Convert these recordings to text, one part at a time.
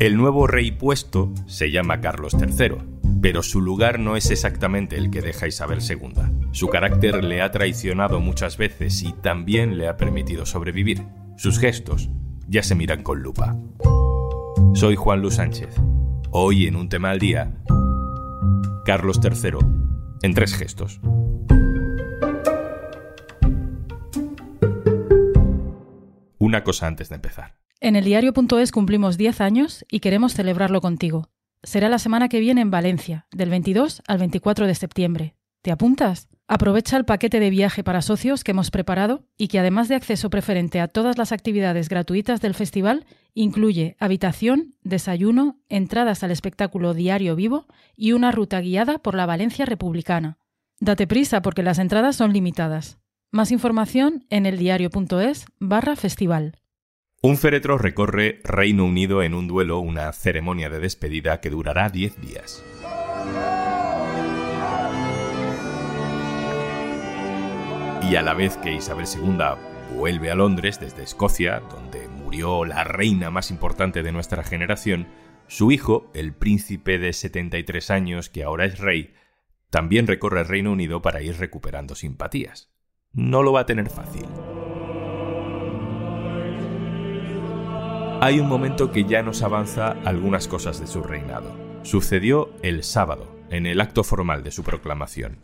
El nuevo rey puesto se llama Carlos III, pero su lugar no es exactamente el que deja Isabel II. Su carácter le ha traicionado muchas veces y también le ha permitido sobrevivir. Sus gestos ya se miran con lupa. Soy Juan Luis Sánchez. Hoy en un tema al día, Carlos III, en tres gestos. Una cosa antes de empezar. En el diario.es cumplimos 10 años y queremos celebrarlo contigo. Será la semana que viene en Valencia, del 22 al 24 de septiembre. ¿Te apuntas? Aprovecha el paquete de viaje para socios que hemos preparado y que además de acceso preferente a todas las actividades gratuitas del festival, incluye habitación, desayuno, entradas al espectáculo diario vivo y una ruta guiada por la Valencia Republicana. Date prisa porque las entradas son limitadas. Más información en eldiario.es barra festival. Un féretro recorre Reino Unido en un duelo, una ceremonia de despedida que durará 10 días. Y a la vez que Isabel II vuelve a Londres desde Escocia, donde murió la reina más importante de nuestra generación, su hijo, el príncipe de 73 años que ahora es rey, también recorre el Reino Unido para ir recuperando simpatías. No lo va a tener fácil. Hay un momento que ya nos avanza algunas cosas de su reinado. Sucedió el sábado, en el acto formal de su proclamación.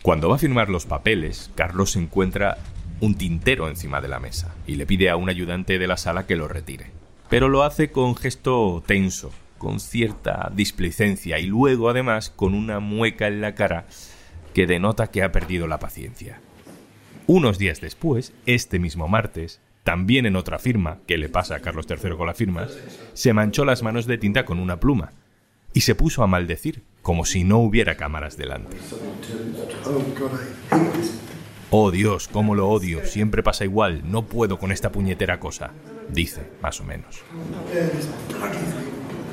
Cuando va a firmar los papeles, Carlos encuentra un tintero encima de la mesa y le pide a un ayudante de la sala que lo retire. Pero lo hace con gesto tenso, con cierta displicencia y luego además con una mueca en la cara que denota que ha perdido la paciencia. Unos días después, este mismo martes, también en otra firma, que le pasa a Carlos III con las firmas, se manchó las manos de tinta con una pluma y se puso a maldecir, como si no hubiera cámaras delante. Oh Dios, cómo lo odio, siempre pasa igual, no puedo con esta puñetera cosa, dice, más o menos.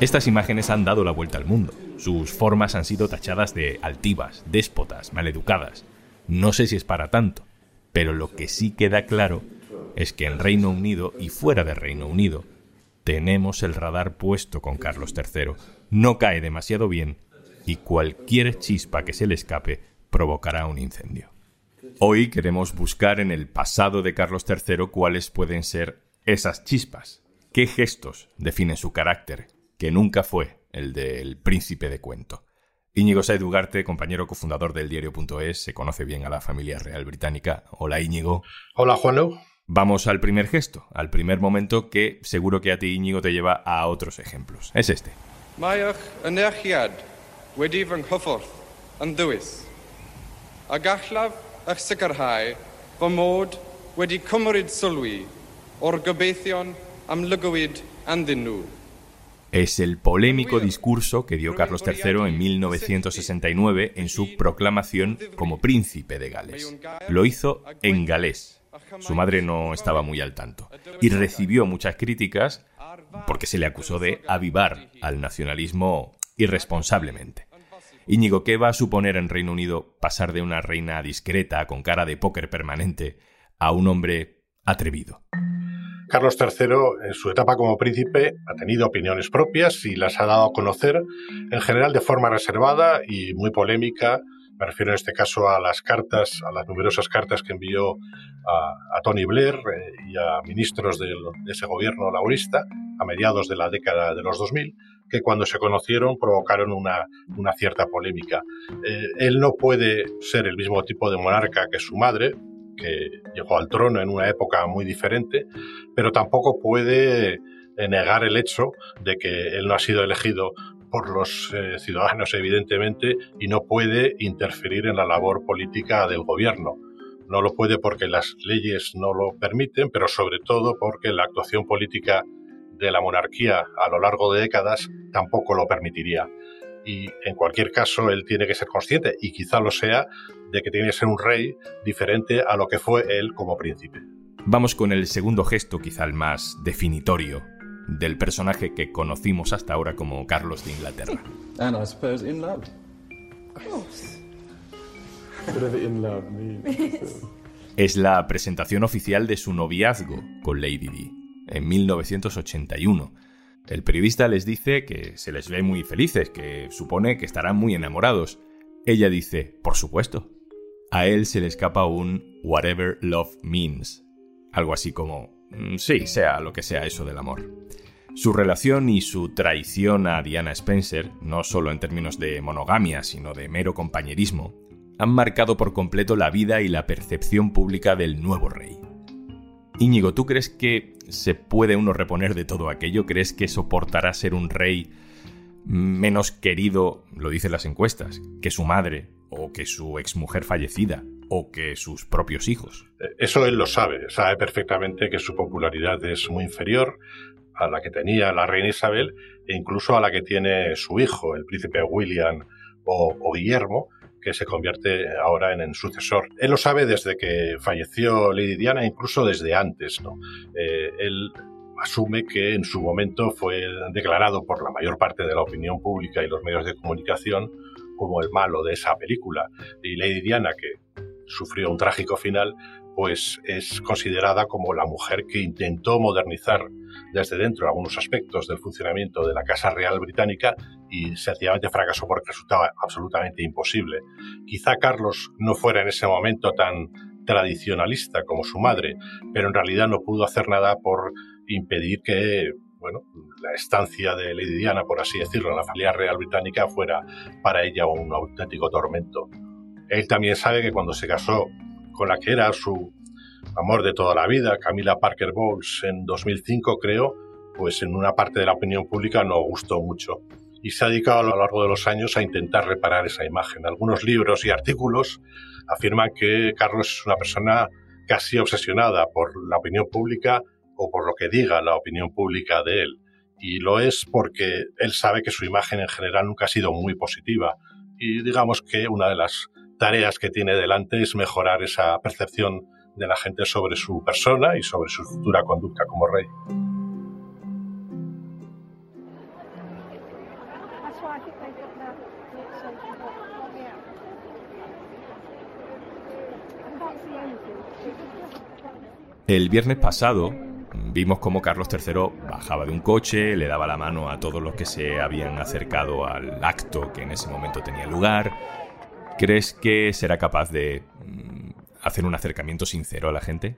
Estas imágenes han dado la vuelta al mundo. Sus formas han sido tachadas de altivas, déspotas, maleducadas. No sé si es para tanto, pero lo que sí queda claro es que en Reino Unido y fuera de Reino Unido tenemos el radar puesto con Carlos III. No cae demasiado bien y cualquier chispa que se le escape provocará un incendio. Hoy queremos buscar en el pasado de Carlos III cuáles pueden ser esas chispas, qué gestos definen su carácter, que nunca fue el del príncipe de cuento. Íñigo Said Ugarte, compañero cofundador del diario.es, se conoce bien a la familia real británica. Hola Íñigo. Hola Juanlu. Vamos al primer gesto, al primer momento que seguro que a ti Íñigo te lleva a otros ejemplos. Es este. Es el polémico discurso que dio Carlos III en 1969 en su proclamación como príncipe de Gales. Lo hizo en galés. Su madre no estaba muy al tanto y recibió muchas críticas porque se le acusó de avivar al nacionalismo irresponsablemente. Íñigo, ¿qué va a suponer en Reino Unido pasar de una reina discreta con cara de póker permanente a un hombre atrevido? Carlos III, en su etapa como príncipe, ha tenido opiniones propias y las ha dado a conocer, en general de forma reservada y muy polémica. Me refiero en este caso a las cartas, a las numerosas cartas que envió a, Tony Blair eh, y a ministros de, ese gobierno laborista a mediados de la década de los 2000, que cuando se conocieron provocaron una, cierta polémica. Eh, él no puede ser el mismo tipo de monarca que su madre, que llegó al trono en una época muy diferente, pero tampoco puede eh, negar el hecho de que él no ha sido elegido por los eh, ciudadanos, evidentemente, y no puede interferir en la labor política del gobierno. No lo puede porque las leyes no lo permiten, pero sobre todo porque la actuación política de la monarquía a lo largo de décadas tampoco lo permitiría. Y en cualquier caso, él tiene que ser consciente, y quizá lo sea, de que tiene que ser un rey diferente a lo que fue él como príncipe. Vamos con el segundo gesto, quizá el más definitorio, del personaje que conocimos hasta ahora como Carlos de Inglaterra. And I suppose in love. Of course. Whatever in love means. Es la presentación oficial de su noviazgo con Lady Di, en 1981. El periodista les dice que se les ve muy felices, que supone que estarán muy enamorados. Ella dice, por supuesto. A él se le escapa un whatever love means. Algo así como, mm, sí, sea lo que sea eso del amor. Su relación y su traición a Diana Spencer, no solo en términos de monogamia, sino de mero compañerismo, han marcado por completo la vida y la percepción pública del nuevo rey. Íñigo, ¿tú crees que se puede uno reponer de todo aquello? ¿Crees que soportará ser un rey menos querido, lo dicen las encuestas, que su madre, o que su exmujer fallecida, o que sus propios hijos? Eso él lo sabe, sabe perfectamente que su popularidad es muy inferior, a la que tenía la reina Isabel e incluso a la que tiene su hijo, el príncipe William o, Guillermo, que se convierte ahora en el sucesor. Él lo sabe desde que falleció Lady Diana, incluso desde antes. ¿no? Eh, él asume que en su momento fue declarado por la mayor parte de la opinión pública y los medios de comunicación como el malo de esa película. Y Lady Diana, que sufrió un trágico final, pues es considerada como la mujer que intentó modernizar desde dentro algunos aspectos del funcionamiento de la Casa Real Británica y sencillamente fracasó porque resultaba absolutamente imposible. Quizá Carlos no fuera en ese momento tan tradicionalista como su madre, pero en realidad no pudo hacer nada por impedir que bueno, la estancia de Lady Diana, por así decirlo, en la familia real británica fuera para ella un auténtico tormento. Él también sabe que cuando se casó con la que era su amor de toda la vida, Camila Parker Bowles, en 2005 creo, pues en una parte de la opinión pública no gustó mucho. Y se ha dedicado a lo largo de los años a intentar reparar esa imagen. Algunos libros y artículos afirman que Carlos es una persona casi obsesionada por la opinión pública o por lo que diga la opinión pública de él. Y lo es porque él sabe que su imagen en general nunca ha sido muy positiva. Y digamos que una de las tareas que tiene delante es mejorar esa percepción de la gente sobre su persona y sobre su futura conducta como rey. El viernes pasado vimos cómo Carlos III bajaba de un coche, le daba la mano a todos los que se habían acercado al acto que en ese momento tenía lugar, ¿Crees que será capaz de mm, hacer un acercamiento sincero a la gente?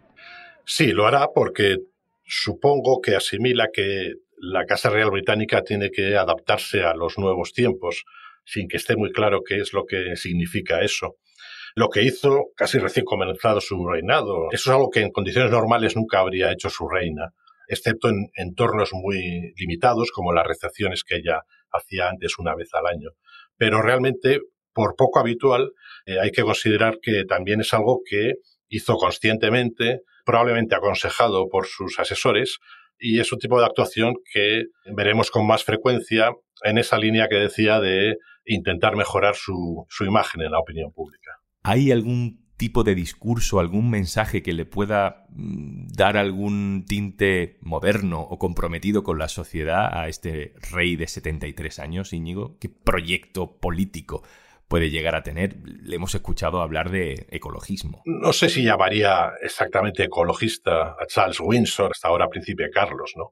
Sí, lo hará porque supongo que asimila que la Casa Real Británica tiene que adaptarse a los nuevos tiempos, sin que esté muy claro qué es lo que significa eso. Lo que hizo casi recién comenzado su reinado, eso es algo que en condiciones normales nunca habría hecho su reina, excepto en entornos muy limitados, como las recepciones que ella hacía antes una vez al año. Pero realmente por poco habitual, eh, hay que considerar que también es algo que hizo conscientemente, probablemente aconsejado por sus asesores, y es un tipo de actuación que veremos con más frecuencia en esa línea que decía de intentar mejorar su, su imagen en la opinión pública. ¿Hay algún tipo de discurso, algún mensaje que le pueda mm, dar algún tinte moderno o comprometido con la sociedad a este rey de 73 años, Íñigo? ¿Qué proyecto político puede llegar a tener. Le hemos escuchado hablar de ecologismo. No sé si llamaría exactamente ecologista a Charles Windsor, hasta ahora príncipe Carlos, ¿no?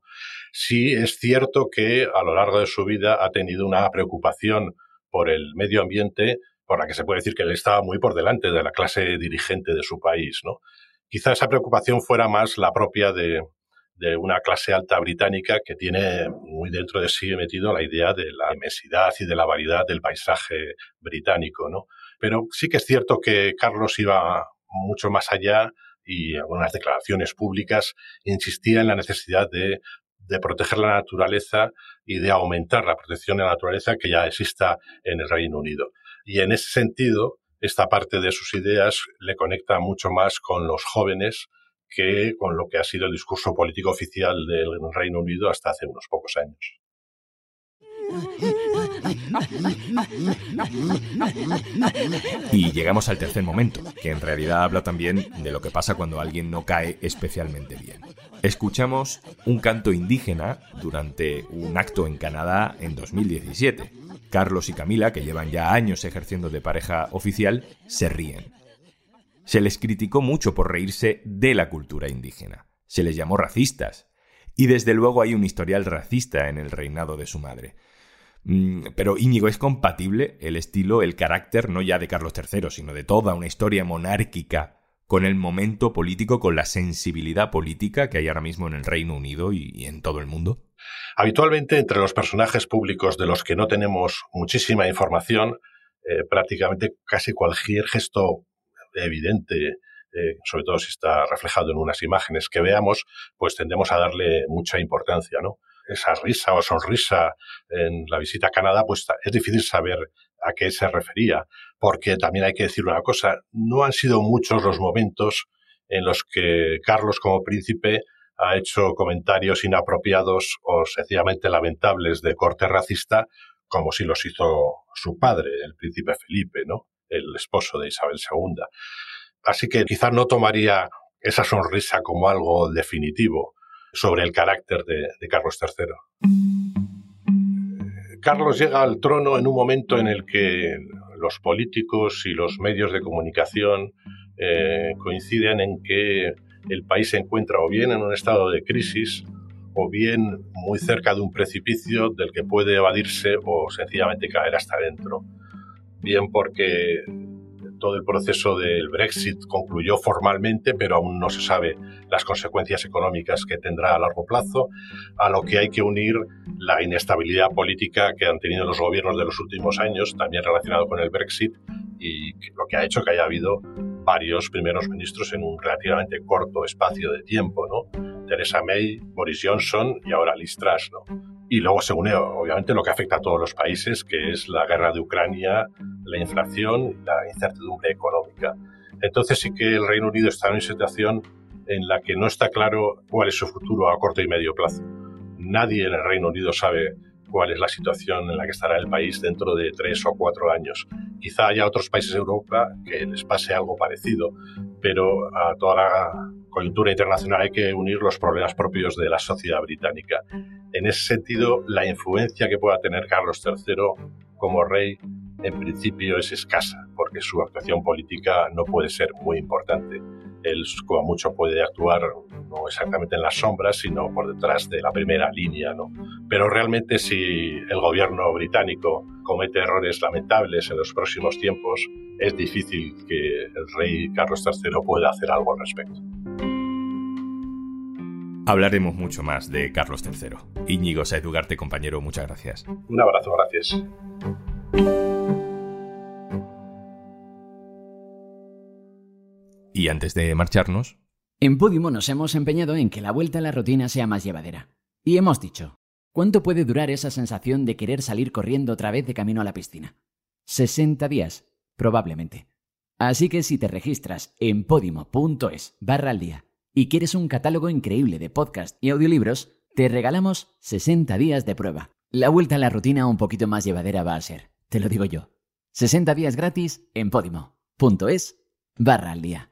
Sí es cierto que a lo largo de su vida ha tenido una preocupación por el medio ambiente, por la que se puede decir que él estaba muy por delante de la clase dirigente de su país, ¿no? Quizá esa preocupación fuera más la propia de, de una clase alta británica que tiene muy dentro de sí metido la idea de la inmensidad y de la variedad del paisaje británico, ¿no? Pero sí que es cierto que Carlos iba mucho más allá y algunas declaraciones públicas insistía en la necesidad de, de proteger la naturaleza y de aumentar la protección de la naturaleza que ya exista en el Reino Unido. Y en ese sentido, esta parte de sus ideas le conecta mucho más con los jóvenes que con lo que ha sido el discurso político oficial del Reino Unido hasta hace unos pocos años. Y llegamos al tercer momento, que en realidad habla también de lo que pasa cuando alguien no cae especialmente bien. Escuchamos un canto indígena durante un acto en Canadá en 2017. Carlos y Camila, que llevan ya años ejerciendo de pareja oficial, se ríen. Se les criticó mucho por reírse de la cultura indígena. Se les llamó racistas. Y desde luego hay un historial racista en el reinado de su madre. Mm, pero Íñigo, ¿es compatible el estilo, el carácter, no ya de Carlos III, sino de toda una historia monárquica con el momento político, con la sensibilidad política que hay ahora mismo en el Reino Unido y, en todo el mundo? Habitualmente entre los personajes públicos de los que no tenemos muchísima información, eh, prácticamente casi cualquier gesto evidente, eh, sobre todo si está reflejado en unas imágenes que veamos, pues tendemos a darle mucha importancia, ¿no? esa risa o sonrisa en la visita a Canadá, pues es difícil saber a qué se refería, porque también hay que decir una cosa, no han sido muchos los momentos en los que Carlos como príncipe ha hecho comentarios inapropiados o sencillamente lamentables de corte racista, como si los hizo su padre, el príncipe Felipe, ¿no? El esposo de Isabel II. Así que quizás no tomaría esa sonrisa como algo definitivo, sobre el carácter de, Carlos III. Carlos llega al trono en un momento en el que los políticos y los medios de comunicación eh, coinciden en que el país se encuentra o bien en un estado de crisis o bien muy cerca de un precipicio del que puede evadirse o sencillamente caer hasta adentro. Bien porque todo el proceso del Brexit concluyó formalmente, pero aún no se sabe las consecuencias económicas que tendrá a largo plazo, a lo que hay que unir la inestabilidad política que han tenido los gobiernos de los últimos años, también relacionado con el Brexit, y lo que ha hecho que haya habido varios primeros ministros en un relativamente corto espacio de tiempo, ¿no? Theresa May, Boris Johnson y ahora Liz Truss, ¿no? Y luego se une, obviamente, lo que afecta a todos los países, que es la guerra de Ucrania, la inflación la incertidumbre económica. Entonces sí que el Reino Unido está en una situación en la que no está claro cuál es su futuro a corto y medio plazo. Nadie en el Reino Unido sabe cuál es la situación en la que estará el país dentro de tres o cuatro años. Quizá haya otros países de Europa que les pase algo parecido, pero a toda la coyuntura internacional hay que unir los problemas propios de la sociedad británica. En ese sentido, la influencia que pueda tener Carlos III como rey en principio es escasa, porque su actuación política no puede ser muy importante. Él, como mucho, puede actuar no exactamente en las sombras, sino por detrás de la primera línea. ¿no? Pero realmente, si el gobierno británico comete errores lamentables en los próximos tiempos, es difícil que el rey Carlos III pueda hacer algo al respecto. Hablaremos mucho más de Carlos III. Íñigo Saedugarte, compañero, muchas gracias. Un abrazo, gracias. Y antes de marcharnos... En Podimo nos hemos empeñado en que la vuelta a la rutina sea más llevadera. Y hemos dicho, ¿cuánto puede durar esa sensación de querer salir corriendo otra vez de camino a la piscina? 60 días, probablemente. Así que si te registras en podimo.es barra al día y quieres un catálogo increíble de podcast y audiolibros, te regalamos 60 días de prueba. La vuelta a la rutina un poquito más llevadera va a ser, te lo digo yo. 60 días gratis en podimo.es barra al día.